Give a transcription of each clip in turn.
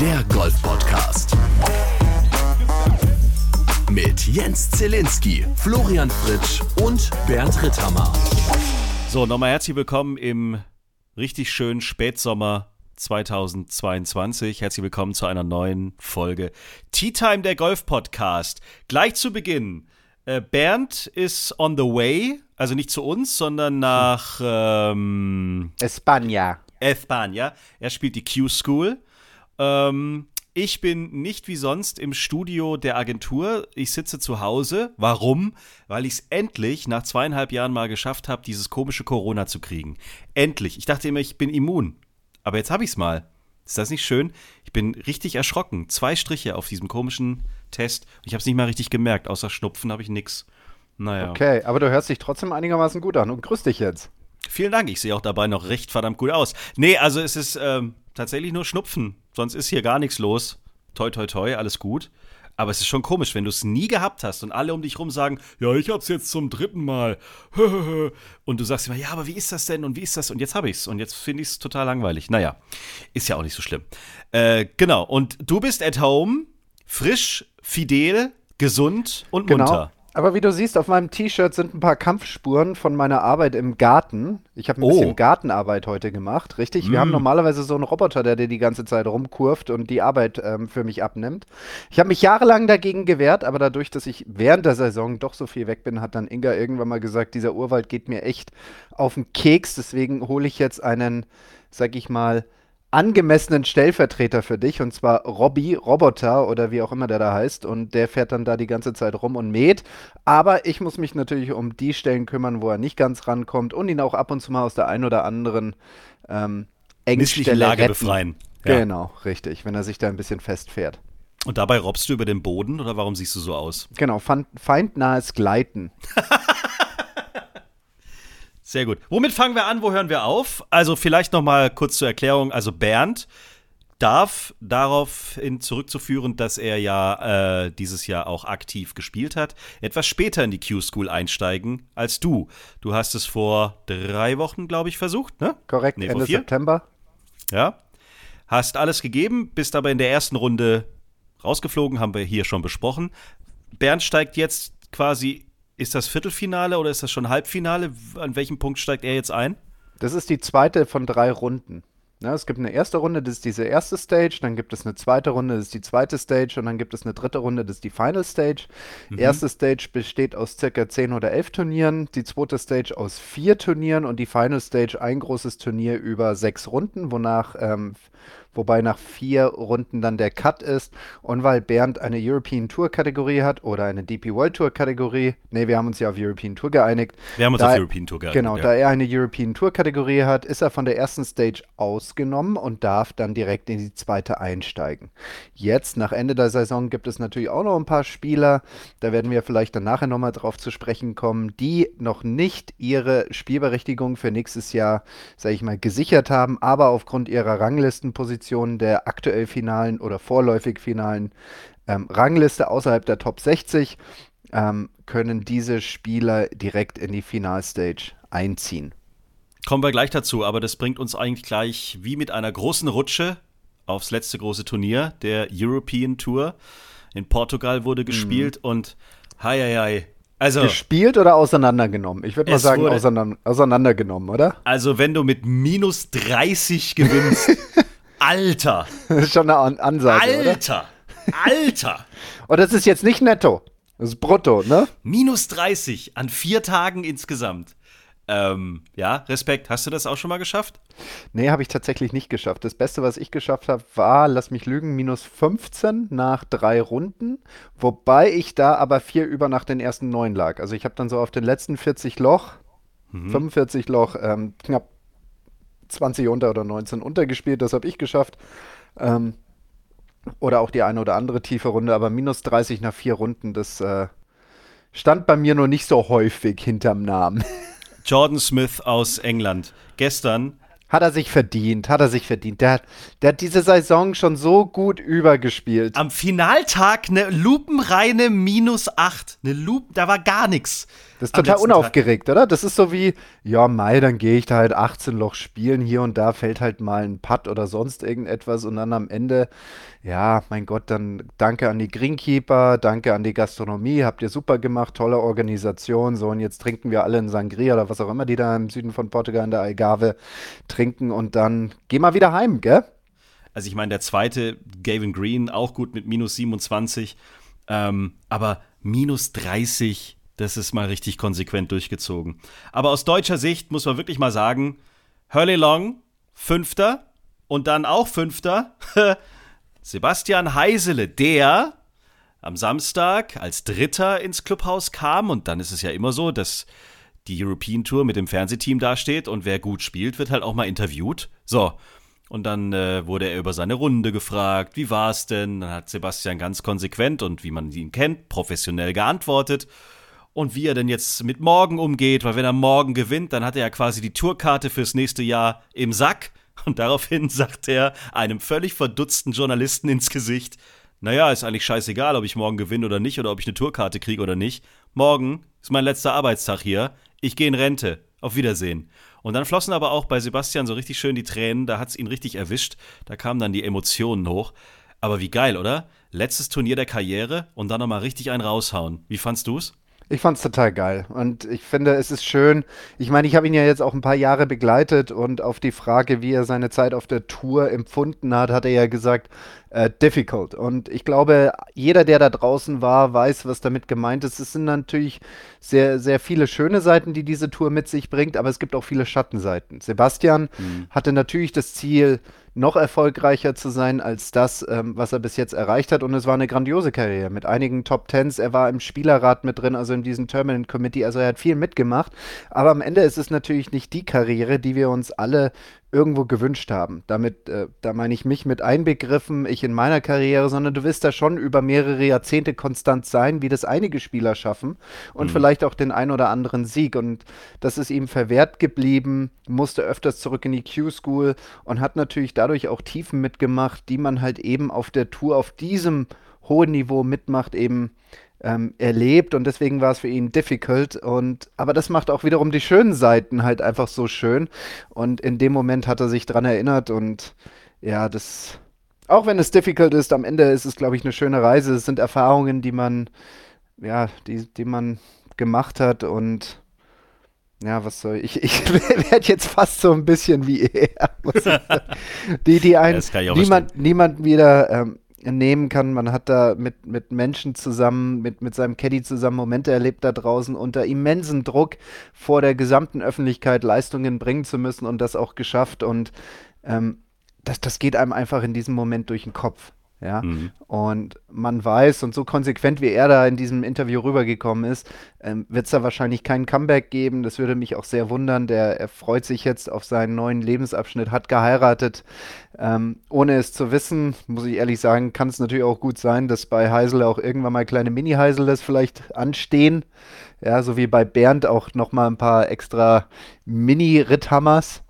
der Golf-Podcast. Mit Jens Zielinski, Florian Fritsch und Bernd Ritthammer. So, nochmal herzlich willkommen im richtig schönen Spätsommer 2022. Herzlich willkommen zu einer neuen Folge Tea Time, der Golf-Podcast. Gleich zu Beginn. Äh, Bernd ist on the way, also nicht zu uns, sondern nach ähm, España. España. Er spielt die Q-School. Ähm, ich bin nicht wie sonst im Studio der Agentur. Ich sitze zu Hause. Warum? Weil ich es endlich nach zweieinhalb Jahren mal geschafft habe, dieses komische Corona zu kriegen. Endlich. Ich dachte immer, ich bin immun. Aber jetzt habe ich es mal. Ist das nicht schön? Ich bin richtig erschrocken. Zwei Striche auf diesem komischen Test. Ich habe es nicht mal richtig gemerkt. Außer Schnupfen habe ich nichts. Naja. Okay, aber du hörst dich trotzdem einigermaßen gut an und grüß dich jetzt. Vielen Dank. Ich sehe auch dabei noch recht verdammt gut aus. Nee, also es ist ähm, tatsächlich nur Schnupfen. Sonst ist hier gar nichts los. Toi, toi, toi, alles gut. Aber es ist schon komisch, wenn du es nie gehabt hast und alle um dich rum sagen, ja, ich hab's jetzt zum dritten Mal. Und du sagst immer, ja, aber wie ist das denn und wie ist das? Und jetzt habe ich's und jetzt finde ich's total langweilig. Naja, ist ja auch nicht so schlimm. Äh, genau, und du bist at home, frisch, fidel, gesund und Genau. Aber wie du siehst, auf meinem T-Shirt sind ein paar Kampfspuren von meiner Arbeit im Garten. Ich habe ein Oh. bisschen Gartenarbeit heute gemacht, richtig? Wir haben normalerweise so einen Roboter, der dir die ganze Zeit rumkurft und die Arbeit ähm, für mich abnimmt. Ich habe mich jahrelang dagegen gewehrt, aber dadurch, dass ich während der Saison doch so viel weg bin, hat dann Inga irgendwann mal gesagt, dieser Urwald geht mir echt auf den Keks. Deswegen hole ich jetzt einen, sag ich mal, angemessenen Stellvertreter für dich, und zwar Robby, Roboter oder wie auch immer der da heißt. Und der fährt dann da die ganze Zeit rum und mäht. Aber ich muss mich natürlich um die Stellen kümmern, wo er nicht ganz rankommt und ihn auch ab und zu mal aus der ein oder anderen ähm, Engstelle Lage retten. befreien. Ja. Genau, richtig, wenn er sich da ein bisschen festfährt. Und dabei robbst du über den Boden oder warum siehst du so aus? Genau, feind, feindnahes Gleiten. Sehr gut. Womit fangen wir an? Wo hören wir auf? Also vielleicht noch mal kurz zur Erklärung. Also Bernd darf daraufhin zurückzuführen, dass er ja äh, dieses Jahr auch aktiv gespielt hat, etwas später in die Q-School einsteigen als du. Du hast es vor drei Wochen, glaube ich, versucht, ne? Korrekt, Nee, Ende vier? September. Ja. Hast alles gegeben, bist aber in der ersten Runde rausgeflogen, haben wir hier schon besprochen. Bernd steigt jetzt quasi, ist das Viertelfinale oder ist das schon Halbfinale? An welchem Punkt steigt er jetzt ein? Das ist die zweite von drei Runden. Ja, es gibt eine erste Runde, das ist diese erste Stage, dann gibt es eine zweite Runde, das ist die zweite Stage und dann gibt es eine dritte Runde, das ist die Final Stage. Erste Stage besteht aus circa 10 oder 11 Turnieren, die zweite Stage aus vier Turnieren und die Final Stage ein großes Turnier über sechs Runden, wonach, ähm, wobei nach vier Runden dann der Cut ist und weil Bernd eine European Tour Kategorie hat oder eine DP World Tour Kategorie, nee, wir haben uns ja auf European Tour geeinigt, Wir haben uns Da- auf European Tour geeinigt. Genau, ja. da er eine European Tour Kategorie hat, ist er von der ersten Stage ausgenommen und darf dann direkt in die zweite einsteigen. Jetzt, nach Ende der Saison, gibt es natürlich auch noch ein paar Spieler, da werden wir vielleicht dann nachher nochmal drauf zu sprechen kommen, die noch nicht ihre Spielberechtigung für nächstes Jahr, sage ich mal, gesichert haben, aber aufgrund ihrer Ranglistenposition der aktuell finalen oder vorläufig finalen ähm, Rangliste außerhalb der Top 60 ähm, können diese Spieler direkt in die Finalstage einziehen. Kommen wir gleich dazu, aber das bringt uns eigentlich gleich wie mit einer großen Rutsche aufs letzte große Turnier der European Tour. In Portugal wurde gespielt und hei, hei, hei. Also, Gespielt oder auseinandergenommen? Ich würde mal sagen, wurde- auseinander, auseinandergenommen, oder? also wenn du mit minus 30 gewinnst, Alter, Das ist schon eine An Ansage, oder? Alter, Alter. Und das ist jetzt nicht netto. Das ist brutto, ne? Minus 30 an vier Tagen insgesamt. Ähm, ja, Respekt. Hast du das auch schon mal geschafft? Nee, habe ich tatsächlich nicht geschafft. Das Beste, was ich geschafft habe, war, lass mich lügen, minus 15 nach drei Runden. Wobei ich da aber vier über nach den ersten neun lag. Also ich habe dann so auf den letzten 40 Loch, 45 Loch, ähm, knapp 20 unter oder 19 untergespielt. Das habe ich geschafft. Ähm, oder auch die eine oder andere tiefe Runde. Aber minus 30 nach vier Runden, das äh, stand bei mir nur nicht so häufig hinterm Namen. Jordan Smith aus England. Gestern Hat er sich verdient, hat er sich verdient. Der, der hat diese Saison schon so gut übergespielt. Am Finaltag eine lupenreine Minus 8. Eine Lupe, da war gar nichts. Das ist total unaufgeregt, Tag. oder? Das ist so wie, ja, Mai, dann gehe ich da halt 18 Loch spielen, hier und da fällt halt mal ein Putt oder sonst irgendetwas und dann am Ende, ja, mein Gott, dann danke an die Greenkeeper, danke an die Gastronomie, habt ihr super gemacht, tolle Organisation, so und jetzt trinken wir alle in Sangria oder was auch immer die da im Süden von Portugal in der Algarve trinken und dann geh mal wieder heim, gell? Also ich meine, der zweite, Gavin Green, auch gut mit minus 27, ähm, aber minus 30 das ist mal richtig konsequent durchgezogen. Aber aus deutscher Sicht muss man wirklich mal sagen, Hurley Long, Fünfter und dann auch Fünfter, Sebastian Heisele, der am Samstag als Dritter ins Clubhaus kam und dann ist es ja immer so, dass die European Tour mit dem Fernsehteam dasteht und wer gut spielt, wird halt auch mal interviewt. So. Und dann äh, wurde er über seine Runde gefragt, wie war es denn? Dann hat Sebastian ganz konsequent und wie man ihn kennt, professionell geantwortet und wie er denn jetzt mit morgen umgeht, weil wenn er morgen gewinnt, dann hat er ja quasi die Tourkarte fürs nächste Jahr im Sack. Und daraufhin sagt er einem völlig verdutzten Journalisten ins Gesicht, naja, ist eigentlich scheißegal, ob ich morgen gewinne oder nicht oder ob ich eine Tourkarte kriege oder nicht. Morgen ist mein letzter Arbeitstag hier. Ich gehe in Rente. Auf Wiedersehen. Und dann flossen aber auch bei Sebastian so richtig schön die Tränen. Da hat es ihn richtig erwischt. Da kamen dann die Emotionen hoch. Aber wie geil, oder? Letztes Turnier der Karriere und dann nochmal richtig einen raushauen. Wie fandst du's? Ich fand es total geil und ich finde, es ist schön. Ich meine, ich habe ihn ja jetzt auch ein paar Jahre begleitet und auf die Frage, wie er seine Zeit auf der Tour empfunden hat, hat er ja gesagt, äh, difficult. Und ich glaube, jeder, der da draußen war, weiß, was damit gemeint ist. Es sind natürlich sehr, sehr viele schöne Seiten, die diese Tour mit sich bringt, aber es gibt auch viele Schattenseiten. Sebastian mhm. hatte natürlich das Ziel, noch erfolgreicher zu sein als das, ähm, was er bis jetzt erreicht hat. Und es war eine grandiose Karriere mit einigen Top Tens. Er war im Spielerrat mit drin, also in diesem Terminal Committee. Also er hat viel mitgemacht. Aber am Ende ist es natürlich nicht die Karriere, die wir uns alle irgendwo gewünscht haben. Damit, äh, da meine ich mich mit einbegriffen, ich in meiner Karriere, sondern du wirst da schon über mehrere Jahrzehnte konstant sein, wie das einige Spieler schaffen und mhm. vielleicht auch den ein oder anderen Sieg. Und das ist ihm verwehrt geblieben, musste öfters zurück in die Q-School und hat natürlich dadurch auch Tiefen mitgemacht, die man halt eben auf der Tour auf diesem hohen Niveau mitmacht, eben ähm, erlebt und deswegen war es für ihn difficult. Und aber das macht auch wiederum die schönen Seiten halt einfach so schön. Und in dem Moment hat er sich dran erinnert und ja, das, auch wenn es difficult ist, am Ende ist es, glaube ich, eine schöne Reise. Es sind Erfahrungen, die man, ja, die, die man gemacht hat und ja, was soll ich? Ich werde jetzt fast so ein bisschen wie er. die, die einen, niemand, niemand wieder ähm, nehmen kann. Man hat da mit, mit Menschen zusammen, mit, mit seinem Caddy zusammen Momente erlebt da draußen unter immensen Druck vor der gesamten Öffentlichkeit Leistungen bringen zu müssen und das auch geschafft. Und ähm, das, das geht einem einfach in diesem Moment durch den Kopf. Ja, mhm. und man weiß, und so konsequent wie er da in diesem Interview rübergekommen ist, ähm, wird es da wahrscheinlich keinen Comeback geben. Das würde mich auch sehr wundern. Der, er freut sich jetzt auf seinen neuen Lebensabschnitt, hat geheiratet. Ähm, ohne es zu wissen, muss ich ehrlich sagen, kann es natürlich auch gut sein, dass bei Heisel auch irgendwann mal kleine Mini-Heiseles vielleicht anstehen. Ja, so wie bei Bernd auch nochmal ein paar extra Mini-Ritthammers.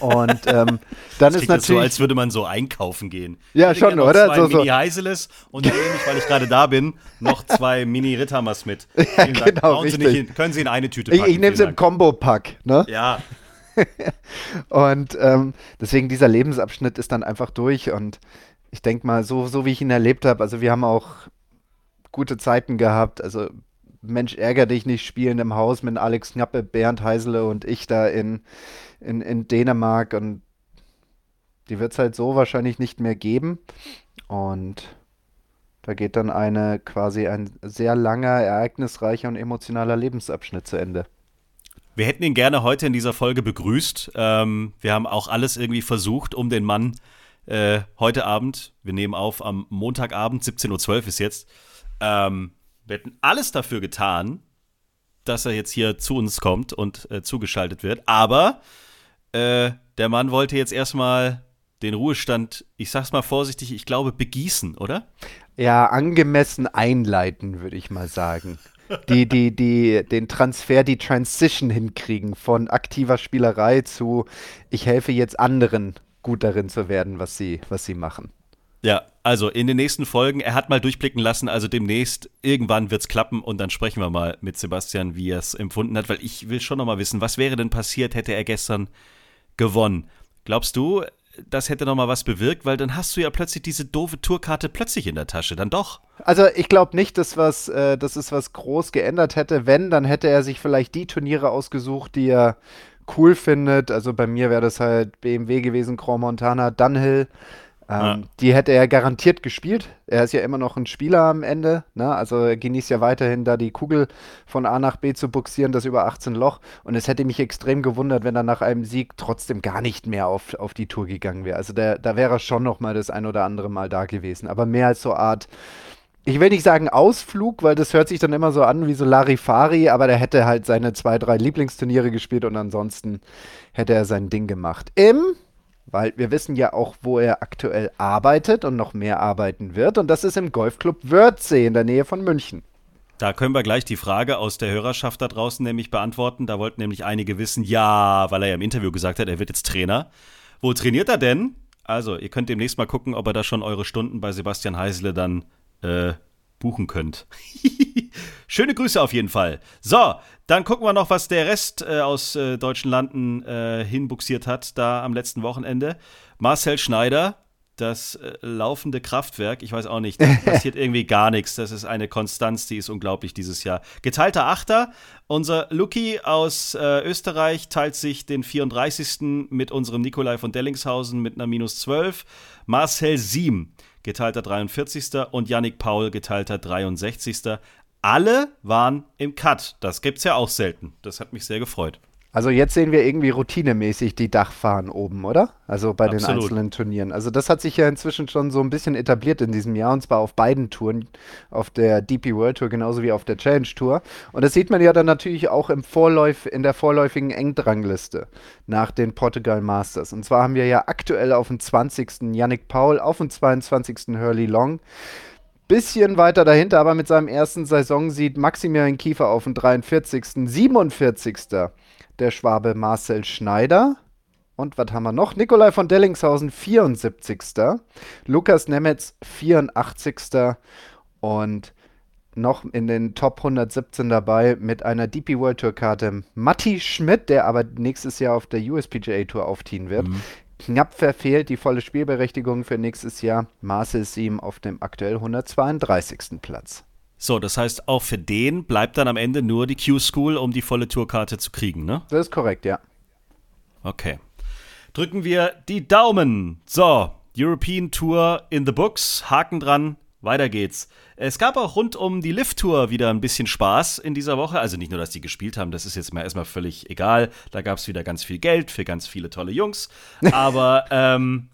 Und ähm, dann das ist natürlich so, als würde man so einkaufen gehen. Ja, schon, oder? Zwei so, Mini Heiseles und nehme ich, weil ich gerade da bin, noch zwei Mini Ritthammers mit. ja, genau, Sie in, können Sie in eine Tüte packen. Ich, ich nehme es im Combo-Pack, ne? Ja. und ähm, deswegen dieser Lebensabschnitt ist dann einfach durch und ich denke mal, so, so wie ich ihn erlebt habe, also wir haben auch gute Zeiten gehabt, also Mensch, ärger dich nicht spielen im Haus mit Alex Knappe, Bernd Heisele und ich da in, in, in Dänemark und die wird es halt so wahrscheinlich nicht mehr geben. Und da geht dann eine quasi ein sehr langer, ereignisreicher und emotionaler Lebensabschnitt zu Ende. Wir hätten ihn gerne heute in dieser Folge begrüßt. Ähm, wir haben auch alles irgendwie versucht, um den Mann äh, heute Abend, wir nehmen auf am Montagabend, 17.12 Uhr ist jetzt, ähm, wir hätten alles dafür getan, dass er jetzt hier zu uns kommt und äh, zugeschaltet wird. Aber äh, der Mann wollte jetzt erstmal den Ruhestand, ich sag's mal vorsichtig, ich glaube, begießen, oder? Ja, angemessen einleiten, würde ich mal sagen. die, die, die den Transfer, die Transition hinkriegen von aktiver Spielerei zu ich helfe jetzt anderen gut darin zu werden, was sie, was sie machen. Ja, also in den nächsten Folgen, er hat mal durchblicken lassen, also demnächst, irgendwann wird es klappen und dann sprechen wir mal mit Sebastian, wie er es empfunden hat, weil ich will schon noch mal wissen, was wäre denn passiert, hätte er gestern gewonnen? Glaubst du, das hätte noch mal was bewirkt, weil dann hast du ja plötzlich diese doofe Tourkarte plötzlich in der Tasche, dann doch. Also ich glaube nicht, dass was, äh, dass es was groß geändert hätte. Wenn, dann hätte er sich vielleicht die Turniere ausgesucht, die er cool findet. Also bei mir wäre das halt BMW gewesen, Grand Montana, Dunhill. Ähm, ja. Die hätte er garantiert gespielt. Er ist ja immer noch ein Spieler am Ende. Ne? Also er genießt ja weiterhin da die Kugel von A nach B zu buxieren, das über 18 Loch. Und es hätte mich extrem gewundert, wenn er nach einem Sieg trotzdem gar nicht mehr auf, auf die Tour gegangen wäre. Also der, da wäre er schon noch mal das ein oder andere Mal da gewesen. Aber mehr als so Art ich will nicht sagen Ausflug, weil das hört sich dann immer so an wie so Larifari, aber der hätte halt seine zwei, drei Lieblingsturniere gespielt und ansonsten hätte er sein Ding gemacht. Im weil wir wissen ja auch, wo er aktuell arbeitet und noch mehr arbeiten wird. Und das ist im Golfclub Wörthsee in der Nähe von München. Da können wir gleich die Frage aus der Hörerschaft da draußen nämlich beantworten. Da wollten nämlich einige wissen, ja, weil er ja im Interview gesagt hat, er wird jetzt Trainer. Wo trainiert er denn? Also, ihr könnt demnächst mal gucken, ob er da schon eure Stunden bei Sebastian Heisele dann äh, buchen könnt. Schöne Grüße auf jeden Fall. So, dann gucken wir noch, was der Rest äh, aus äh, deutschen Landen äh, hinbuxiert hat, da am letzten Wochenende. Marcel Schneider, das äh, laufende Kraftwerk, ich weiß auch nicht, da passiert irgendwie gar nichts. Das ist eine Konstanz, die ist unglaublich dieses Jahr. Geteilter Achter, unser Lucky aus äh, Österreich teilt sich den 34. mit unserem Nikolai von Dellingshausen mit einer minus 12. Marcel Siem geteilter 43. und Yannick Paul, geteilter 63. Alle waren im Cut. Das gibt's ja auch selten. Das hat mich sehr gefreut. Also jetzt sehen wir irgendwie routinemäßig die Dachfahren oben, oder? Also bei Absolut. den einzelnen Turnieren. Also das hat sich ja inzwischen schon so ein bisschen etabliert in diesem Jahr und zwar auf beiden Touren, auf der DP World Tour genauso wie auf der Challenge Tour. Und das sieht man ja dann natürlich auch im Vorläuf, in der vorläufigen Engdrangliste nach den Portugal Masters. Und zwar haben wir ja aktuell auf dem 20. Yannick Paul, auf dem 22. Hurley Long. Bisschen weiter dahinter, aber mit seinem ersten Saison sieht Maximilian Kiefer auf dem 43. 47 der Schwabe Marcel Schneider. Und was haben wir noch? Nikolai von Dellingshausen, 74. Lukas Nemetz, 84. Und noch in den Top 117 dabei mit einer DP World Tour Karte Matti Schmidt, der aber nächstes Jahr auf der USPGA Tour aufziehen wird. Mhm. Knapp verfehlt die volle Spielberechtigung für nächstes Jahr. Marcel Siem auf dem aktuell 132. Platz. So, das heißt, auch für den bleibt dann am Ende nur die Q-School, um die volle Tourkarte zu kriegen, ne? Das ist korrekt, ja. Okay. Drücken wir die Daumen. So, European Tour in the books. Haken dran. Weiter geht's. Es gab auch rund um die Lift-Tour wieder ein bisschen Spaß in dieser Woche. Also nicht nur, dass die gespielt haben, das ist jetzt mal erstmal völlig egal. Da gab es wieder ganz viel Geld für ganz viele tolle Jungs. Aber ähm,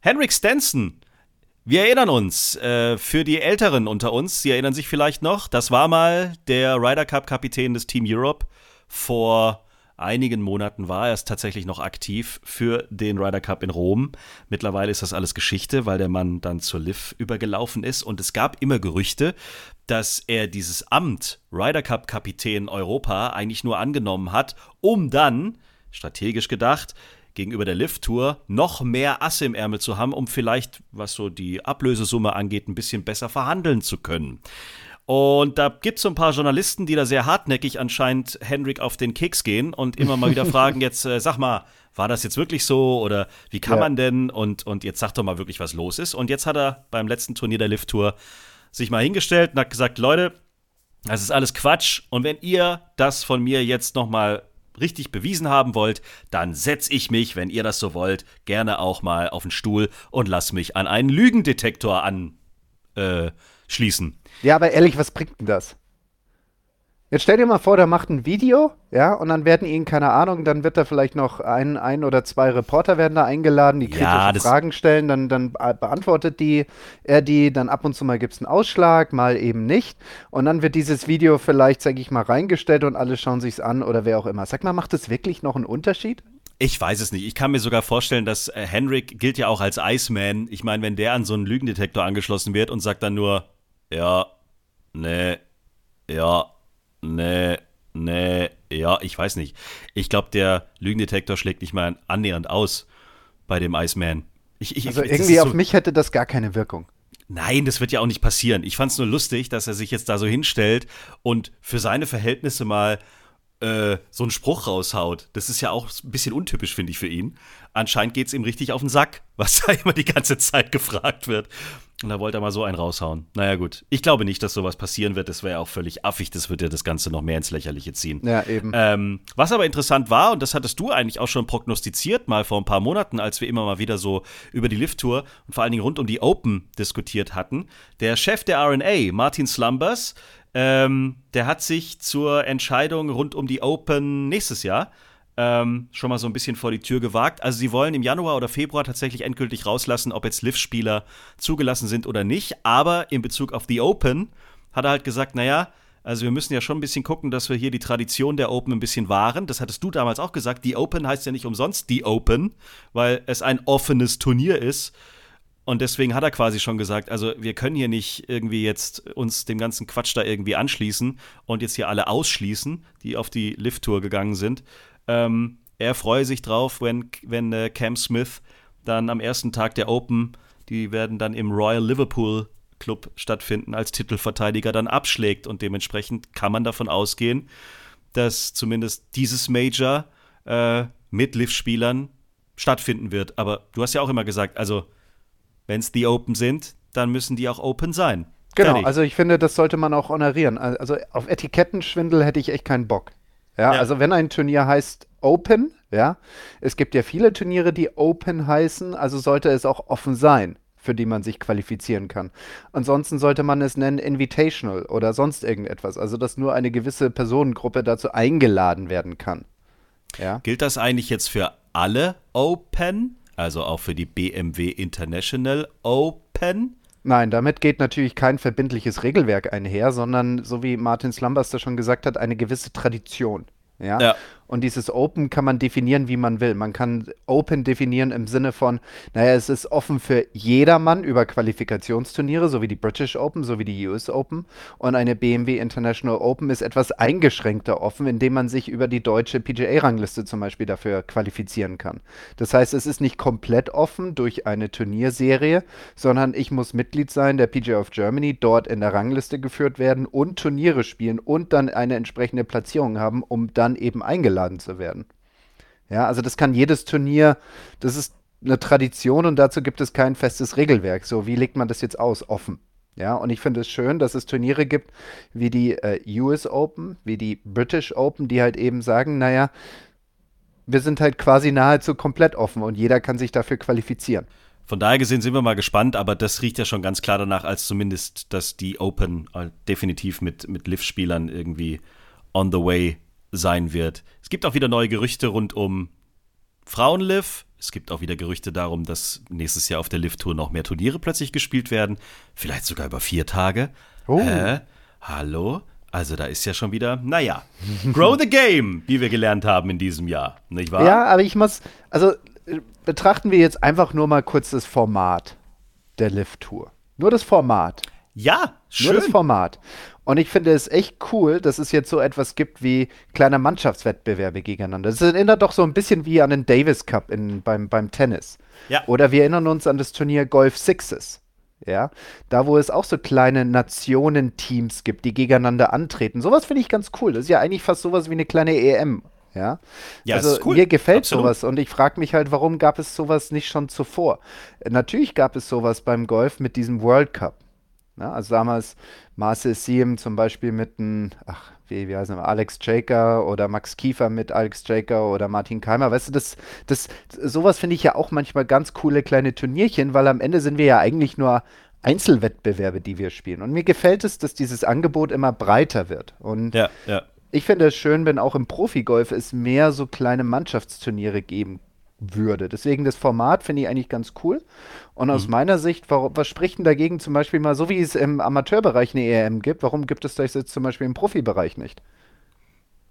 Henrik Stenson wir erinnern uns, äh, für die Älteren unter uns, Sie erinnern sich vielleicht noch, das war mal der Ryder Cup-Kapitän des Team Europe. Vor einigen Monaten war er tatsächlich noch aktiv für den Ryder Cup in Rom. Mittlerweile ist das alles Geschichte, weil der Mann dann zur Liv übergelaufen ist. Und es gab immer Gerüchte, dass er dieses Amt Ryder Cup-Kapitän Europa eigentlich nur angenommen hat, um dann, strategisch gedacht, gegenüber der Lift-Tour noch mehr Asse im Ärmel zu haben, um vielleicht, was so die Ablösesumme angeht, ein bisschen besser verhandeln zu können. Und da gibt es so ein paar Journalisten, die da sehr hartnäckig anscheinend Henrik auf den Keks gehen und immer mal wieder fragen, jetzt äh, sag mal, war das jetzt wirklich so oder wie kann ja. man denn? Und, und jetzt sag doch mal wirklich, was los ist. Und jetzt hat er beim letzten Turnier der Lift-Tour sich mal hingestellt und hat gesagt, Leute, das ist alles Quatsch. Und wenn ihr das von mir jetzt noch mal richtig bewiesen haben wollt, dann setze ich mich, wenn ihr das so wollt, gerne auch mal auf den Stuhl und lass mich an einen Lügendetektor anschließen. Äh, ja, aber ehrlich, was bringt denn das? Jetzt stell dir mal vor, der macht ein Video, ja, und dann werden ihn, keine Ahnung, dann wird da vielleicht noch ein, ein oder zwei Reporter werden da eingeladen, die kritische ja, Fragen stellen, dann, dann beantwortet die, er die, dann ab und zu mal gibt es einen Ausschlag, mal eben nicht. Und dann wird dieses Video vielleicht, sag ich mal, reingestellt und alle schauen sich's an oder wer auch immer. Sag mal, macht das wirklich noch einen Unterschied? Ich weiß es nicht. Ich kann mir sogar vorstellen, dass äh, Henrik gilt ja auch als Iceman. Ich meine, wenn der an so einen Lügendetektor angeschlossen wird und sagt dann nur, ja, nee, ja, Nee, nee, ja, ich weiß nicht. Ich glaube, der Lügendetektor schlägt nicht mal annähernd aus bei dem Iceman. Ich, ich, also irgendwie so, auf mich hätte das gar keine Wirkung. Nein, das wird ja auch nicht passieren. Ich fand es nur lustig, dass er sich jetzt da so hinstellt und für seine Verhältnisse mal äh, so einen Spruch raushaut. Das ist ja auch ein bisschen untypisch, finde ich, für ihn. Anscheinend geht es ihm richtig auf den Sack, was da immer die ganze Zeit gefragt wird. Und da wollte er mal so einen raushauen. Naja, gut. Ich glaube nicht, dass sowas passieren wird. Das wäre ja auch völlig affig. Das würde ja das Ganze noch mehr ins Lächerliche ziehen. Ja, eben. Ähm, was aber interessant war, und das hattest du eigentlich auch schon prognostiziert, mal vor ein paar Monaten, als wir immer mal wieder so über die Lift-Tour und vor allen Dingen rund um die Open diskutiert hatten. Der Chef der RNA, Martin Slumbers, ähm, der hat sich zur Entscheidung rund um die Open nächstes Jahr ähm, schon mal so ein bisschen vor die Tür gewagt. Also sie wollen im Januar oder Februar tatsächlich endgültig rauslassen, ob jetzt Liv-Spieler zugelassen sind oder nicht. Aber in Bezug auf die Open hat er halt gesagt, naja, also wir müssen ja schon ein bisschen gucken, dass wir hier die Tradition der Open ein bisschen wahren. Das hattest du damals auch gesagt. Die Open heißt ja nicht umsonst die Open, weil es ein offenes Turnier ist. Und deswegen hat er quasi schon gesagt, also wir können hier nicht irgendwie jetzt uns dem ganzen Quatsch da irgendwie anschließen und jetzt hier alle ausschließen, die auf die Lift-Tour gegangen sind. Ähm, er freue sich drauf, wenn, wenn äh, Cam Smith dann am ersten Tag der Open, die werden dann im Royal Liverpool Club stattfinden, als Titelverteidiger dann abschlägt. Und dementsprechend kann man davon ausgehen, dass zumindest dieses Major äh, mit Liv-Spielern stattfinden wird. Aber du hast ja auch immer gesagt, also wenn es die Open sind, dann müssen die auch Open sein. Genau, Fertig. also ich finde, das sollte man auch honorieren. Also auf Etikettenschwindel hätte ich echt keinen Bock. Ja, ja, also wenn ein Turnier heißt Open, ja, es gibt ja viele Turniere, die Open heißen, also sollte es auch offen sein, für die man sich qualifizieren kann. Ansonsten sollte man es nennen Invitational oder sonst irgendetwas, also dass nur eine gewisse Personengruppe dazu eingeladen werden kann. Ja? Gilt das eigentlich jetzt für alle Open, also auch für die BMW International Open? Nein, damit geht natürlich kein verbindliches Regelwerk einher, sondern, so wie Martin Slumbers das schon gesagt hat, eine gewisse Tradition. Ja? ja. Und dieses Open kann man definieren, wie man will. Man kann Open definieren im Sinne von, naja, es ist offen für jedermann über Qualifikationsturniere, so wie die British Open, so wie die US Open. Und eine BMW International Open ist etwas eingeschränkter offen, indem man sich über die deutsche PGA-Rangliste zum Beispiel dafür qualifizieren kann. Das heißt, es ist nicht komplett offen durch eine Turnierserie, sondern ich muss Mitglied sein der PGA of Germany, dort in der Rangliste geführt werden und Turniere spielen und dann eine entsprechende Platzierung haben, um dann eben eingeladen eingeladen zu werden. Ja, also das kann jedes Turnier, das ist eine Tradition und dazu gibt es kein festes Regelwerk. So, wie legt man das jetzt aus? Offen. Ja, und ich finde es schön, dass es Turniere gibt wie die äh, US Open, wie die British Open, die halt eben sagen, naja, wir sind halt quasi nahezu komplett offen und jeder kann sich dafür qualifizieren. Von daher gesehen sind wir mal gespannt, aber das riecht ja schon ganz klar danach, als zumindest, dass die Open äh, definitiv mit, mit Liv-Spielern irgendwie on the way sein wird. Es gibt auch wieder neue Gerüchte rund um Frauenliv. Es gibt auch wieder Gerüchte darum, dass nächstes Jahr auf der Liv-Tour noch mehr Turniere plötzlich gespielt werden. Vielleicht sogar über vier Tage. Oh. Hä? Hallo? Also da ist ja schon wieder, naja, grow the game, wie wir gelernt haben in diesem Jahr, nicht wahr? Ja, aber ich muss, also betrachten wir jetzt einfach nur mal kurz das Format der Liv-Tour. Nur das Format. Ja, schön. Nur das Format. Und ich finde es echt cool, dass es jetzt so etwas gibt wie kleine Mannschaftswettbewerbe gegeneinander. Das erinnert doch so ein bisschen wie an den Davis Cup in, beim, beim Tennis. Ja. Oder wir erinnern uns an das Turnier Golf Sixes. Ja, da wo es auch so kleine Nationenteams gibt, die gegeneinander antreten. Sowas finde ich ganz cool. Das ist ja eigentlich fast sowas wie eine kleine EM. Ja, ja also cool. mir gefällt Absolut. sowas und ich frage mich halt, warum gab es sowas nicht schon zuvor? Natürlich gab es sowas beim Golf mit diesem World Cup. Ja, also damals Marcel Siem zum Beispiel mit einem, ach, wie, wie heißt er, Alex Jaker oder Max Kiefer mit Alex Jaker oder Martin Keimer. Weißt du, das, das, sowas finde ich ja auch manchmal ganz coole kleine Turnierchen, weil am Ende sind wir ja eigentlich nur Einzelwettbewerbe, die wir spielen. Und mir gefällt es, dass dieses Angebot immer breiter wird. Und ja, ja. ich finde es schön, wenn auch im Profigolf es mehr so kleine Mannschaftsturniere geben würde. Deswegen das Format finde ich eigentlich ganz cool. Und aus mhm. meiner Sicht, warum, was spricht denn dagegen zum Beispiel mal, so wie es im Amateurbereich eine EM gibt, warum gibt es das jetzt zum Beispiel im Profibereich nicht?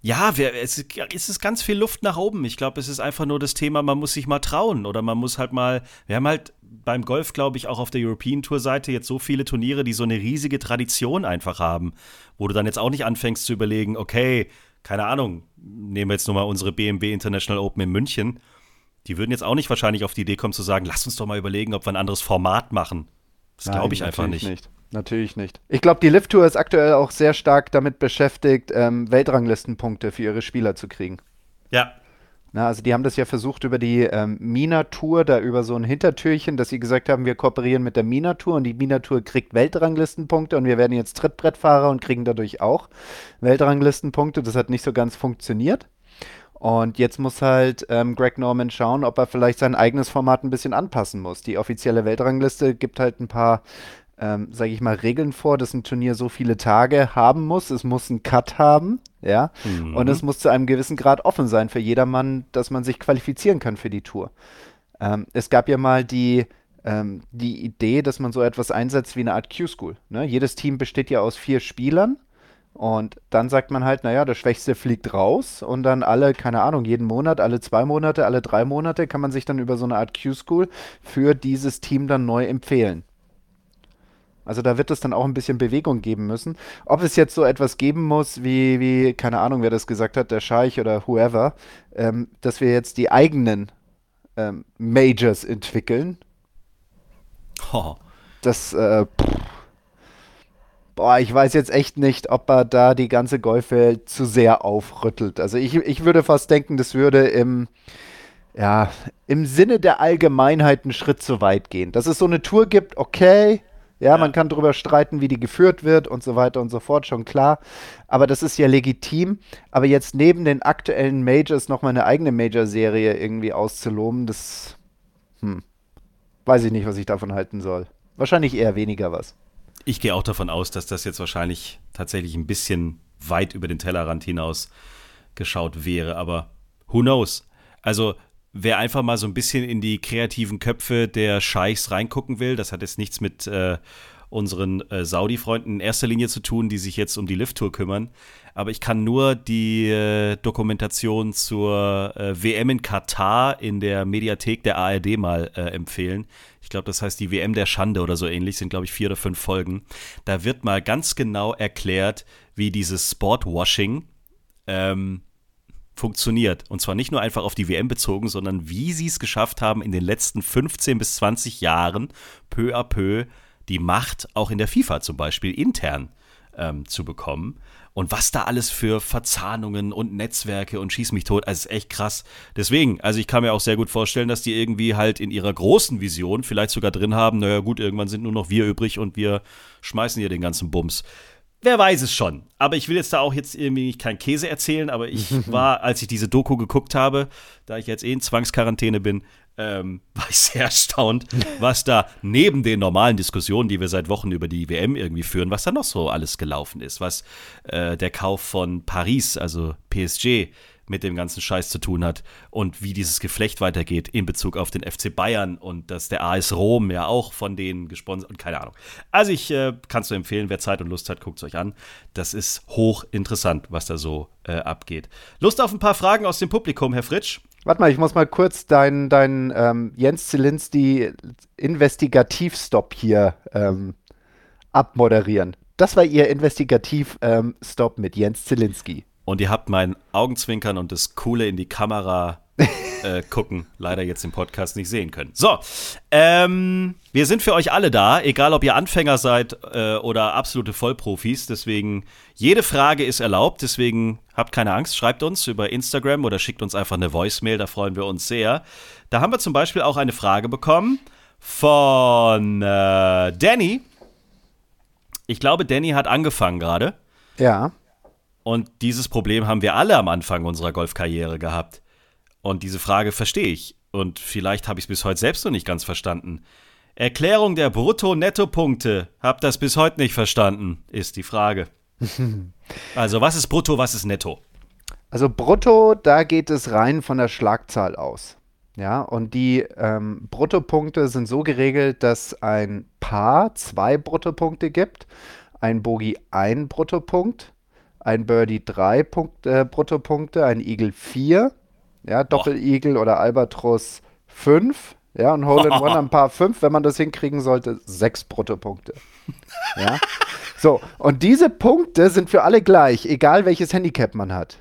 Ja, wir, es, es ist ganz viel Luft nach oben. Ich glaube, es ist einfach nur das Thema, man muss sich mal trauen oder man muss halt mal, wir haben halt beim Golf, glaube ich, auch auf der European Tour Seite jetzt so viele Turniere, die so eine riesige Tradition einfach haben, wo du dann jetzt auch nicht anfängst zu überlegen, okay, keine Ahnung, nehmen wir jetzt nur mal unsere BMW International Open in München. Die würden jetzt auch nicht wahrscheinlich auf die Idee kommen zu sagen, lass uns doch mal überlegen, ob wir ein anderes Format machen. Das glaube ich einfach nicht. nicht. Natürlich nicht. Ich glaube, die Lift Tour ist aktuell auch sehr stark damit beschäftigt, ähm, Weltranglistenpunkte für ihre Spieler zu kriegen. Ja. Na, also die haben das ja versucht über die ähm, Mina-Tour, da über so ein Hintertürchen, dass sie gesagt haben, wir kooperieren mit der Mina-Tour und die Mina-Tour kriegt Weltranglistenpunkte und wir werden jetzt Trittbrettfahrer und kriegen dadurch auch Weltranglistenpunkte. Das hat nicht so ganz funktioniert. Und jetzt muss halt ähm, Greg Norman schauen, ob er vielleicht sein eigenes Format ein bisschen anpassen muss. Die offizielle Weltrangliste gibt halt ein paar ähm, sage ich mal, Regeln vor, dass ein Turnier so viele Tage haben muss. Es muss einen Cut haben, ja, mhm. und es muss zu einem gewissen Grad offen sein für jedermann, dass man sich qualifizieren kann für die Tour. Ähm, es gab ja mal die, ähm, die Idee, dass man so etwas einsetzt wie eine Art Q-School. Ne? Jedes Team besteht ja aus vier Spielern. Und dann sagt man halt, naja, der Schwächste fliegt raus und dann alle, keine Ahnung, jeden Monat, alle zwei Monate, alle drei Monate kann man sich dann über so eine Art Q-School für dieses Team dann neu empfehlen. Also da wird es dann auch ein bisschen Bewegung geben müssen. Ob es jetzt so etwas geben muss, wie, wie keine Ahnung, wer das gesagt hat, der Scheich oder whoever, ähm, dass wir jetzt die eigenen ähm, Majors entwickeln. Oh. Das, äh, boah, ich weiß jetzt echt nicht, ob er da die ganze Golfwelt zu sehr aufrüttelt. Also ich, ich würde fast denken, das würde im, ja, im Sinne der Allgemeinheit einen Schritt zu weit gehen. Dass es so eine Tour gibt, okay, ja, ja, man kann darüber streiten, wie die geführt wird und so weiter und so fort, schon klar. Aber das ist ja legitim. Aber jetzt neben den aktuellen Majors nochmal eine eigene Major-Serie irgendwie auszuloben, das hm, weiß ich nicht, was ich davon halten soll. Wahrscheinlich eher weniger was. Ich gehe auch davon aus, dass das jetzt wahrscheinlich tatsächlich ein bisschen weit über den Tellerrand hinaus geschaut wäre. Aber who knows? Also wer einfach mal so ein bisschen in die kreativen Köpfe der Scheichs reingucken will, das hat jetzt nichts mit äh, unseren äh, Saudi-Freunden in erster Linie zu tun, die sich jetzt um die Lift-Tour kümmern. Aber ich kann nur die äh, Dokumentation zur äh, WM in Katar in der Mediathek der ARD mal äh, empfehlen. Ich glaube, das heißt die WM der Schande oder so ähnlich, sind glaube ich vier oder fünf Folgen. Da wird mal ganz genau erklärt, wie dieses Sportwashing ähm, funktioniert. Und zwar nicht nur einfach auf die WM bezogen, sondern wie sie es geschafft haben, in den letzten 15 bis 20 Jahren peu à peu die Macht auch in der FIFA zum Beispiel intern ähm, zu bekommen. Und was da alles für Verzahnungen und Netzwerke und schieß mich tot, also ist echt krass. Deswegen, also ich kann mir auch sehr gut vorstellen, dass die irgendwie halt in ihrer großen Vision vielleicht sogar drin haben, naja gut, irgendwann sind nur noch wir übrig und wir schmeißen hier den ganzen Bums. Wer weiß es schon. Aber ich will jetzt da auch jetzt irgendwie nicht kein Käse erzählen, aber ich war, als ich diese Doku geguckt habe, da ich jetzt eh in Zwangsquarantäne bin, ähm, war ich sehr erstaunt, was da neben den normalen Diskussionen, die wir seit Wochen über die WM irgendwie führen, was da noch so alles gelaufen ist. Was äh, der Kauf von Paris, also PSG, mit dem ganzen Scheiß zu tun hat und wie dieses Geflecht weitergeht in Bezug auf den FC Bayern und dass der AS Rom ja auch von denen gesponsert und keine Ahnung. Also ich äh, kann es nur empfehlen, wer Zeit und Lust hat, guckt es euch an. Das ist hochinteressant, was da so äh, abgeht. Lust auf ein paar Fragen aus dem Publikum, Herr Fritsch? Warte mal, ich muss mal kurz deinen dein, ähm, Jens Zielinski Investigativstop hier ähm, abmoderieren. Das war Ihr Investigativ-Stop ähm, mit Jens Zielinski. Und ihr habt mein Augenzwinkern und das Coole in die Kamera äh, gucken leider jetzt im Podcast nicht sehen können. So, ähm, wir sind für euch alle da, egal ob ihr Anfänger seid äh, oder absolute Vollprofis. Deswegen, jede Frage ist erlaubt. Deswegen habt keine Angst, schreibt uns über Instagram oder schickt uns einfach eine Voicemail, da freuen wir uns sehr. Da haben wir zum Beispiel auch eine Frage bekommen von äh, Danny. Ich glaube, Danny hat angefangen gerade. Ja. Und dieses Problem haben wir alle am Anfang unserer Golfkarriere gehabt. Und diese Frage verstehe ich. Und vielleicht habe ich es bis heute selbst noch nicht ganz verstanden. Erklärung der Brutto-Netto-Punkte. Hab das bis heute nicht verstanden, ist die Frage. also, was ist Brutto, was ist Netto? Also, Brutto, da geht es rein von der Schlagzahl aus. Ja, und die ähm, Bruttopunkte sind so geregelt, dass ein Paar zwei Bruttopunkte gibt, ein Bogi ein Bruttopunkt ein Birdie 3 Punkt, äh, Bruttopunkte, ein Eagle 4, ja, Doppel-Eagle oder Albatros 5, ja, und Hole in One am Paar 5, wenn man das hinkriegen sollte, 6 Bruttopunkte. ja. So, und diese Punkte sind für alle gleich, egal welches Handicap man hat.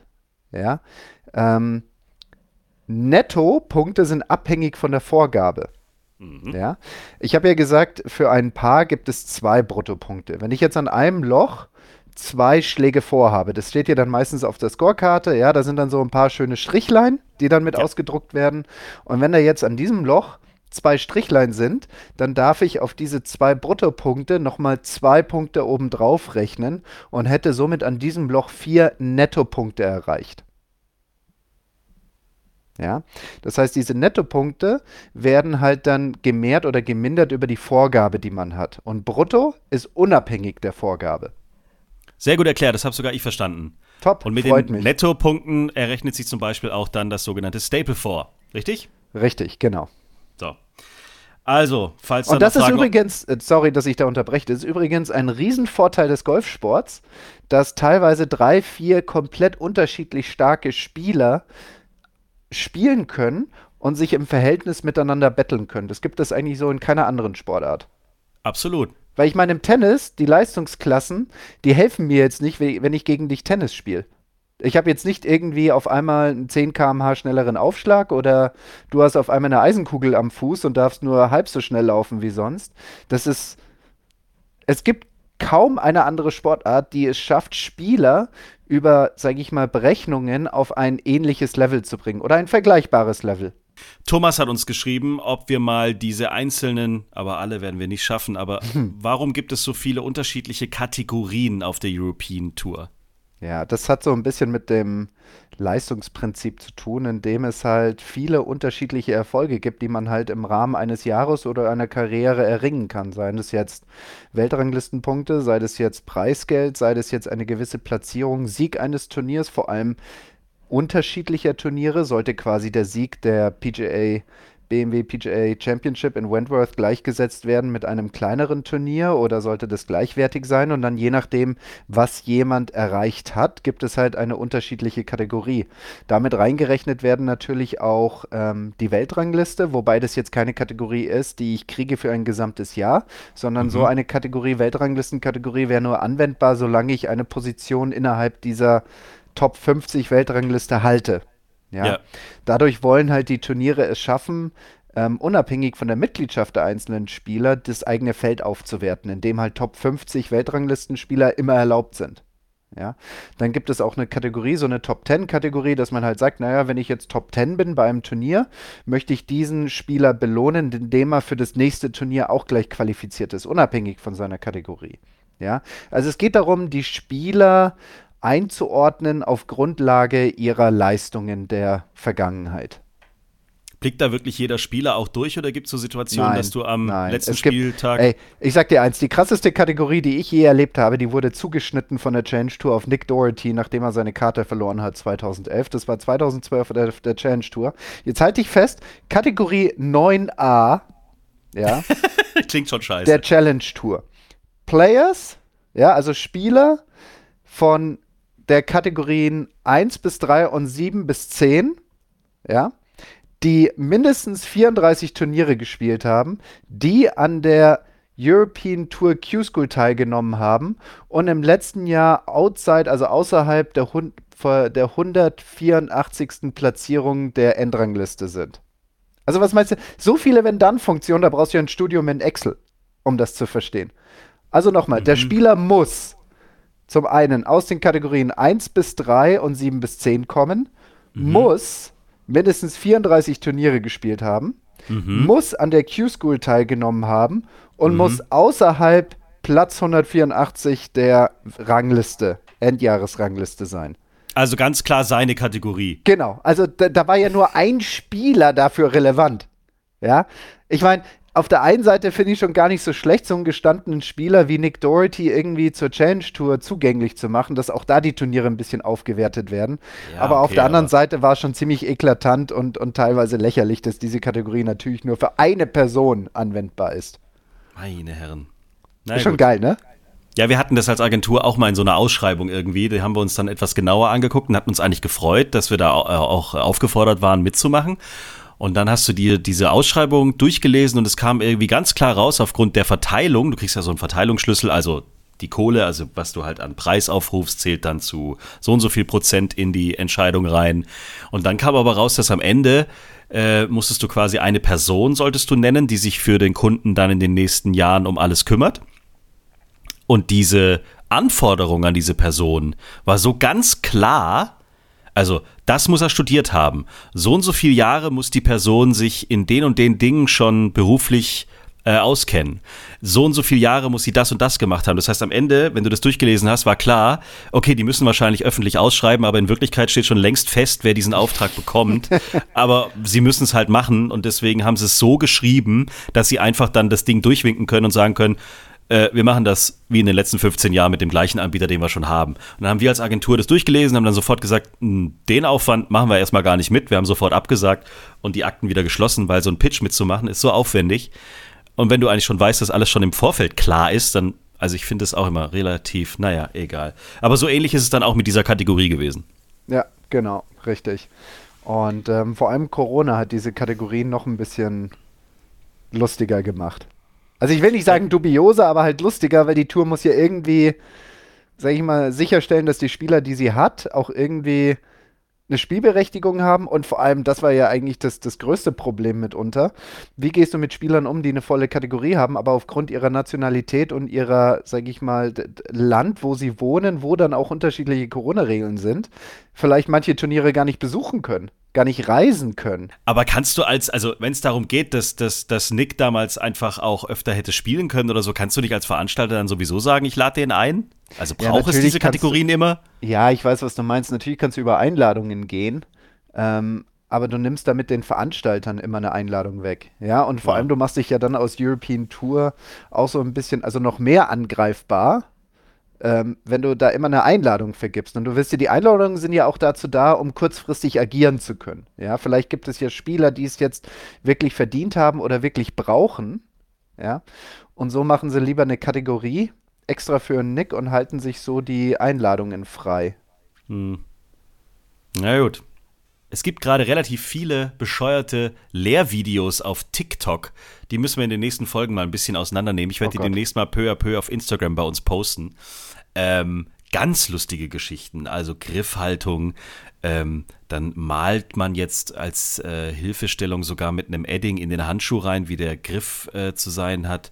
Ja. Ähm, Netto-Punkte sind abhängig von der Vorgabe. Mhm. Ja. Ich habe ja gesagt, für ein Paar gibt es zwei Bruttopunkte. Wenn ich jetzt an einem Loch zwei Schläge vorhabe, das steht ja dann meistens auf der Scorekarte, ja, da sind dann so ein paar schöne Strichlein, die dann mit ja. ausgedruckt werden. Und wenn da jetzt an diesem Loch zwei Strichlein sind, dann darf ich auf diese zwei Bruttopunkte nochmal zwei Punkte obendrauf rechnen und hätte somit an diesem Loch vier Nettopunkte erreicht. Ja, das heißt, diese Nettopunkte werden halt dann gemehrt oder gemindert über die Vorgabe, die man hat. Und Brutto ist unabhängig der Vorgabe. Sehr gut erklärt, das habe sogar ich verstanden. Top, Und mit den mich. Nettopunkten errechnet sich zum Beispiel auch dann das sogenannte Staple vor. Richtig? Richtig, genau. So. Also, falls Und das ist übrigens, äh, sorry, dass ich da unterbreche, das ist übrigens ein Riesenvorteil des Golfsports, dass teilweise drei, vier komplett unterschiedlich starke Spieler spielen können und sich im Verhältnis miteinander betteln können. Das gibt es eigentlich so in keiner anderen Sportart. Absolut. Weil ich meine, im Tennis, die Leistungsklassen, die helfen mir jetzt nicht, wenn ich gegen dich Tennis spiele. Ich habe jetzt nicht irgendwie auf einmal einen 10 km/h schnelleren Aufschlag oder du hast auf einmal eine Eisenkugel am Fuß und darfst nur halb so schnell laufen wie sonst. Das ist. Es gibt kaum eine andere Sportart, die es schafft, Spieler über, sage ich mal, Berechnungen auf ein ähnliches Level zu bringen oder ein vergleichbares Level. Thomas hat uns geschrieben, ob wir mal diese einzelnen, aber alle werden wir nicht schaffen, aber hm. warum gibt es so viele unterschiedliche Kategorien auf der European Tour? Ja, das hat so ein bisschen mit dem Leistungsprinzip zu tun, indem es halt viele unterschiedliche Erfolge gibt, die man halt im Rahmen eines Jahres oder einer Karriere erringen kann. Seien es jetzt Weltranglistenpunkte, sei es jetzt Preisgeld, sei es jetzt eine gewisse Platzierung, Sieg eines Turniers, vor allem unterschiedlicher Turniere, sollte quasi der Sieg der PGA BMW PGA Championship in Wentworth gleichgesetzt werden mit einem kleineren Turnier oder sollte das gleichwertig sein? Und dann je nachdem, was jemand erreicht hat, gibt es halt eine unterschiedliche Kategorie. Damit reingerechnet werden natürlich auch ähm, die Weltrangliste, wobei das jetzt keine Kategorie ist, die ich kriege für ein gesamtes Jahr, sondern mhm. so eine Kategorie, Weltranglistenkategorie, wäre nur anwendbar, solange ich eine Position innerhalb dieser Top 50 Weltrangliste halte. Ja? ja. Dadurch wollen halt die Turniere es schaffen, ähm, unabhängig von der Mitgliedschaft der einzelnen Spieler das eigene Feld aufzuwerten, indem halt Top 50 Weltranglistenspieler immer erlaubt sind. Ja, dann gibt es auch eine Kategorie, so eine Top 10 Kategorie, dass man halt sagt, naja, wenn ich jetzt Top 10 bin bei einem Turnier, möchte ich diesen Spieler belohnen, indem er für das nächste Turnier auch gleich qualifiziert ist, unabhängig von seiner Kategorie. Ja, also es geht darum, die Spieler einzuordnen auf Grundlage ihrer Leistungen der Vergangenheit. Blickt da wirklich jeder Spieler auch durch oder gibt es so Situationen, nein, dass du am nein. letzten es Spieltag. ey, ich sag dir eins, die krasseste Kategorie, die ich je erlebt habe, die wurde zugeschnitten von der Challenge Tour auf Nick Doherty, nachdem er seine Karte verloren hat 2011. Das war 2012 der, der Challenge Tour. Jetzt halte ich fest, Kategorie 9a, ja. Klingt schon scheiße. Der Challenge Tour. Players, ja, also Spieler von der Kategorien 1 bis 3 und 7 bis 10, ja, die mindestens 34 Turniere gespielt haben, die an der European Tour Q-School teilgenommen haben und im letzten Jahr outside, also außerhalb der, der 184. Platzierung der Endrangliste sind. Also was meinst du? So viele Wenn-Dann-Funktionen, da brauchst du ja ein Studium in Excel, um das zu verstehen. Also nochmal, mhm. der Spieler muss zum einen aus den Kategorien 1 bis 3 und 7 bis 10 kommen, mhm. muss mindestens 34 Turniere gespielt haben, mhm. muss an der Q-School teilgenommen haben und mhm. muss außerhalb Platz 184 der Rangliste, Endjahresrangliste sein. Also ganz klar seine Kategorie. Genau, also da, da war ja nur ein Spieler dafür relevant. Ja, ich meine, auf der einen Seite finde ich schon gar nicht so schlecht, so einen gestandenen Spieler wie Nick Doherty irgendwie zur Challenge Tour zugänglich zu machen, dass auch da die Turniere ein bisschen aufgewertet werden. Ja, aber okay, auf der anderen Seite war es schon ziemlich eklatant und, und teilweise lächerlich, dass diese Kategorie natürlich nur für eine Person anwendbar ist. Meine Herren. Na, ist schon gut. geil, ne? Ja, wir hatten das als Agentur auch mal in so einer Ausschreibung irgendwie. Die haben wir uns dann etwas genauer angeguckt und hatten uns eigentlich gefreut, dass wir da auch aufgefordert waren, mitzumachen. Und dann hast du dir diese Ausschreibung durchgelesen und es kam irgendwie ganz klar raus, aufgrund der Verteilung, du kriegst ja so einen Verteilungsschlüssel, also die Kohle, also was du halt an Preis aufrufst, zählt dann zu so und so viel Prozent in die Entscheidung rein. Und dann kam aber raus, dass am Ende äh, musstest du quasi eine Person, solltest du nennen, die sich für den Kunden dann in den nächsten Jahren um alles kümmert. Und diese Anforderung an diese Person war so ganz klar, also das muss er studiert haben. So und so viele Jahre muss die Person sich in den und den Dingen schon beruflich äh, auskennen. So und so viele Jahre muss sie das und das gemacht haben. Das heißt, am Ende, wenn du das durchgelesen hast, war klar, okay, die müssen wahrscheinlich öffentlich ausschreiben, aber in Wirklichkeit steht schon längst fest, wer diesen Auftrag bekommt. aber sie müssen es halt machen und deswegen haben sie es so geschrieben, dass sie einfach dann das Ding durchwinken können und sagen können, äh, wir machen das wie in den letzten 15 Jahren mit dem gleichen Anbieter, den wir schon haben. Und dann haben wir als Agentur das durchgelesen, haben dann sofort gesagt, hm, den Aufwand machen wir erstmal gar nicht mit. Wir haben sofort abgesagt und die Akten wieder geschlossen, weil so ein Pitch mitzumachen ist so aufwendig. Und wenn du eigentlich schon weißt, dass alles schon im Vorfeld klar ist, dann, also ich finde es auch immer relativ, naja, egal. Aber so ähnlich ist es dann auch mit dieser Kategorie gewesen. Ja, genau, richtig. Und ähm, vor allem Corona hat diese Kategorien noch ein bisschen lustiger gemacht. Also ich will nicht sagen dubioser, aber halt lustiger, weil die Tour muss ja irgendwie, sag ich mal, sicherstellen, dass die Spieler, die sie hat, auch irgendwie eine Spielberechtigung haben und vor allem, das war ja eigentlich das, das größte Problem mitunter. Wie gehst du mit Spielern um, die eine volle Kategorie haben, aber aufgrund ihrer Nationalität und ihrer, sag ich mal, Land, wo sie wohnen, wo dann auch unterschiedliche Corona-Regeln sind, vielleicht manche Turniere gar nicht besuchen können? gar nicht reisen können. Aber kannst du als, also wenn es darum geht, dass, dass, dass Nick damals einfach auch öfter hätte spielen können oder so, kannst du nicht als Veranstalter dann sowieso sagen, ich lade den ein? Also braucht ja, es diese Kategorien du, immer? Ja, ich weiß, was du meinst. Natürlich kannst du über Einladungen gehen. Ähm, aber du nimmst damit den Veranstaltern immer eine Einladung weg. Ja, und vor ja. allem, du machst dich ja dann aus European Tour auch so ein bisschen, also noch mehr angreifbar, ähm, wenn du da immer eine Einladung vergibst. Und du wirst ja, die Einladungen sind ja auch dazu da, um kurzfristig agieren zu können. Ja, vielleicht gibt es ja Spieler, die es jetzt wirklich verdient haben oder wirklich brauchen. Ja, und so machen sie lieber eine Kategorie extra für einen Nick und halten sich so die Einladungen frei. Hm. Na gut. Es gibt gerade relativ viele bescheuerte Lehrvideos auf TikTok. Die müssen wir in den nächsten Folgen mal ein bisschen auseinandernehmen. Ich werde oh die demnächst mal peu à peu auf Instagram bei uns posten. Ähm, ganz lustige Geschichten, also Griffhaltung. Ähm, dann malt man jetzt als äh, Hilfestellung sogar mit einem Edding in den Handschuh rein, wie der Griff äh, zu sein hat.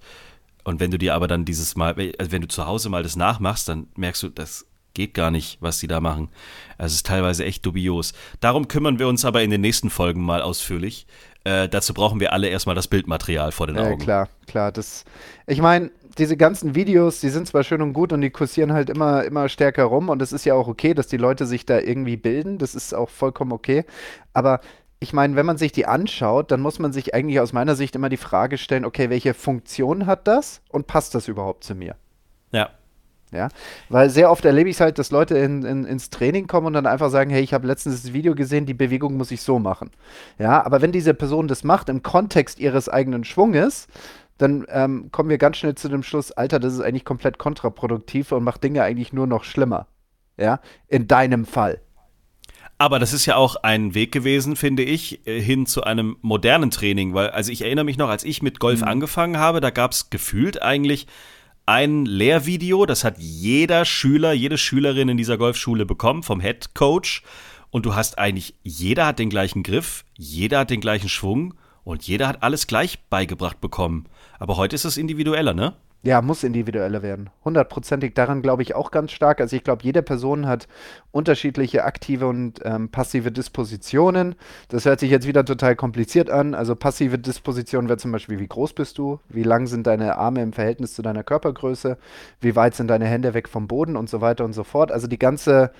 Und wenn du dir aber dann dieses Mal, also wenn du zu Hause mal das nachmachst, dann merkst du, das geht gar nicht, was die da machen. Also es ist teilweise echt dubios. Darum kümmern wir uns aber in den nächsten Folgen mal ausführlich. Äh, dazu brauchen wir alle erstmal das Bildmaterial vor den Augen. Ja, klar, klar. Das, ich meine, diese ganzen Videos, die sind zwar schön und gut und die kursieren halt immer, immer stärker rum und es ist ja auch okay, dass die Leute sich da irgendwie bilden. Das ist auch vollkommen okay. Aber ich meine, wenn man sich die anschaut, dann muss man sich eigentlich aus meiner Sicht immer die Frage stellen, okay, welche Funktion hat das und passt das überhaupt zu mir? Ja. Weil sehr oft erlebe ich es halt, dass Leute in, in, ins Training kommen und dann einfach sagen, hey, ich habe letztens das Video gesehen, die Bewegung muss ich so machen. Ja, aber wenn diese Person das macht im Kontext ihres eigenen Schwunges, dann ähm, kommen wir ganz schnell zu dem Schluss, Alter, das ist eigentlich komplett kontraproduktiv und macht Dinge eigentlich nur noch schlimmer. Ja, in deinem Fall. Aber das ist ja auch ein Weg gewesen, finde ich, äh, hin zu einem modernen Training, weil, also ich erinnere mich noch, als ich mit Golf mhm. angefangen habe, da gab es gefühlt eigentlich ein Lehrvideo, das hat jeder Schüler, jede Schülerin in dieser Golfschule bekommen vom Head Coach. Und du hast eigentlich, jeder hat den gleichen Griff, jeder hat den gleichen Schwung und jeder hat alles gleich beigebracht bekommen. Aber heute ist es individueller, ne? Ja, muss individueller werden. Hundertprozentig daran glaube ich auch ganz stark. Also ich glaube, jede Person hat unterschiedliche aktive und ähm, passive Dispositionen. Das hört sich jetzt wieder total kompliziert an. Also passive Disposition wäre zum Beispiel, wie groß bist du? Wie lang sind deine Arme im Verhältnis zu deiner Körpergröße? Wie weit sind deine Hände weg vom Boden und so weiter und so fort. Also die ganze,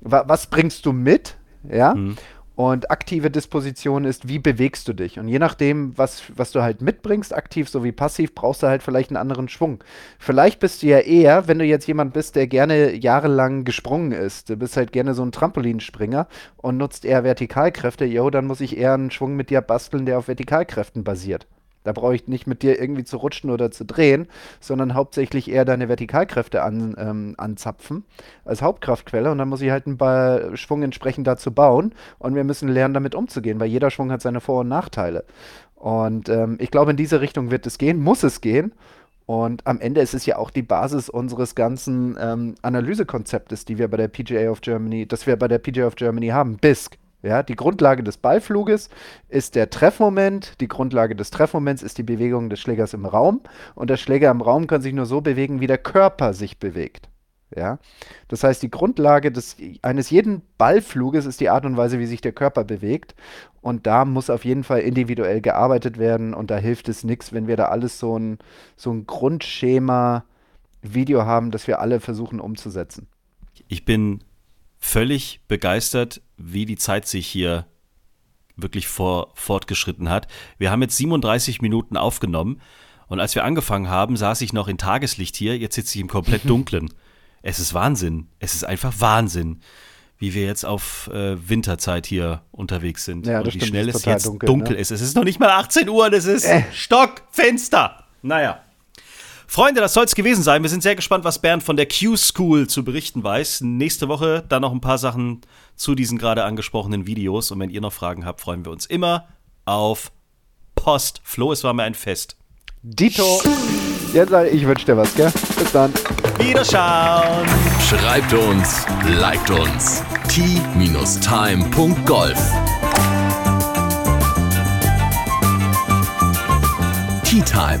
wa was bringst du mit? Ja. Mhm. Und aktive Disposition ist, wie bewegst du dich? Und je nachdem, was, was du halt mitbringst, aktiv sowie passiv, brauchst du halt vielleicht einen anderen Schwung. Vielleicht bist du ja eher, wenn du jetzt jemand bist, der gerne jahrelang gesprungen ist, du bist halt gerne so ein Trampolinspringer und nutzt eher Vertikalkräfte, jo, dann muss ich eher einen Schwung mit dir basteln, der auf Vertikalkräften basiert. Da brauche ich nicht mit dir irgendwie zu rutschen oder zu drehen, sondern hauptsächlich eher deine Vertikalkräfte an, ähm, anzapfen als Hauptkraftquelle. Und dann muss ich halt einen Ball Schwung entsprechend dazu bauen. Und wir müssen lernen, damit umzugehen, weil jeder Schwung hat seine Vor- und Nachteile. Und ähm, ich glaube, in diese Richtung wird es gehen, muss es gehen. Und am Ende ist es ja auch die Basis unseres ganzen ähm, Analysekonzeptes, die wir bei der PGA of Germany, das wir bei der PGA of Germany haben, BISC. Ja, die Grundlage des Ballfluges ist der Treffmoment. Die Grundlage des Treffmoments ist die Bewegung des Schlägers im Raum. Und der Schläger im Raum kann sich nur so bewegen, wie der Körper sich bewegt. Ja? Das heißt, die Grundlage des, eines jeden Ballfluges ist die Art und Weise, wie sich der Körper bewegt. Und da muss auf jeden Fall individuell gearbeitet werden. Und da hilft es nichts, wenn wir da alles so ein, so ein Grundschema Video haben, das wir alle versuchen umzusetzen. Ich bin völlig begeistert, wie die Zeit sich hier wirklich vor, fortgeschritten hat. Wir haben jetzt 37 Minuten aufgenommen und als wir angefangen haben, saß ich noch in Tageslicht hier, jetzt sitze ich im komplett dunklen. es ist Wahnsinn. Es ist einfach Wahnsinn, wie wir jetzt auf äh, Winterzeit hier unterwegs sind. Ja, und wie stimmt, schnell es jetzt dunkel, dunkel, ne? ist. Es ist noch nicht mal 18 Uhr und es ist Äh. Stockfinster. Naja. Freunde, das soll es gewesen sein. Wir sind sehr gespannt, was Bernd von der Q-School zu berichten weiß. Nächste Woche dann noch ein paar Sachen zu diesen gerade angesprochenen Videos. Und wenn ihr noch Fragen habt, freuen wir uns immer auf Post. Flo, es war mir ein Fest. Dito, jetzt ich wünsche dir was, gell? Bis dann. Wiederschauen! Schreibt uns, liked uns. t-time.golf Tea Time,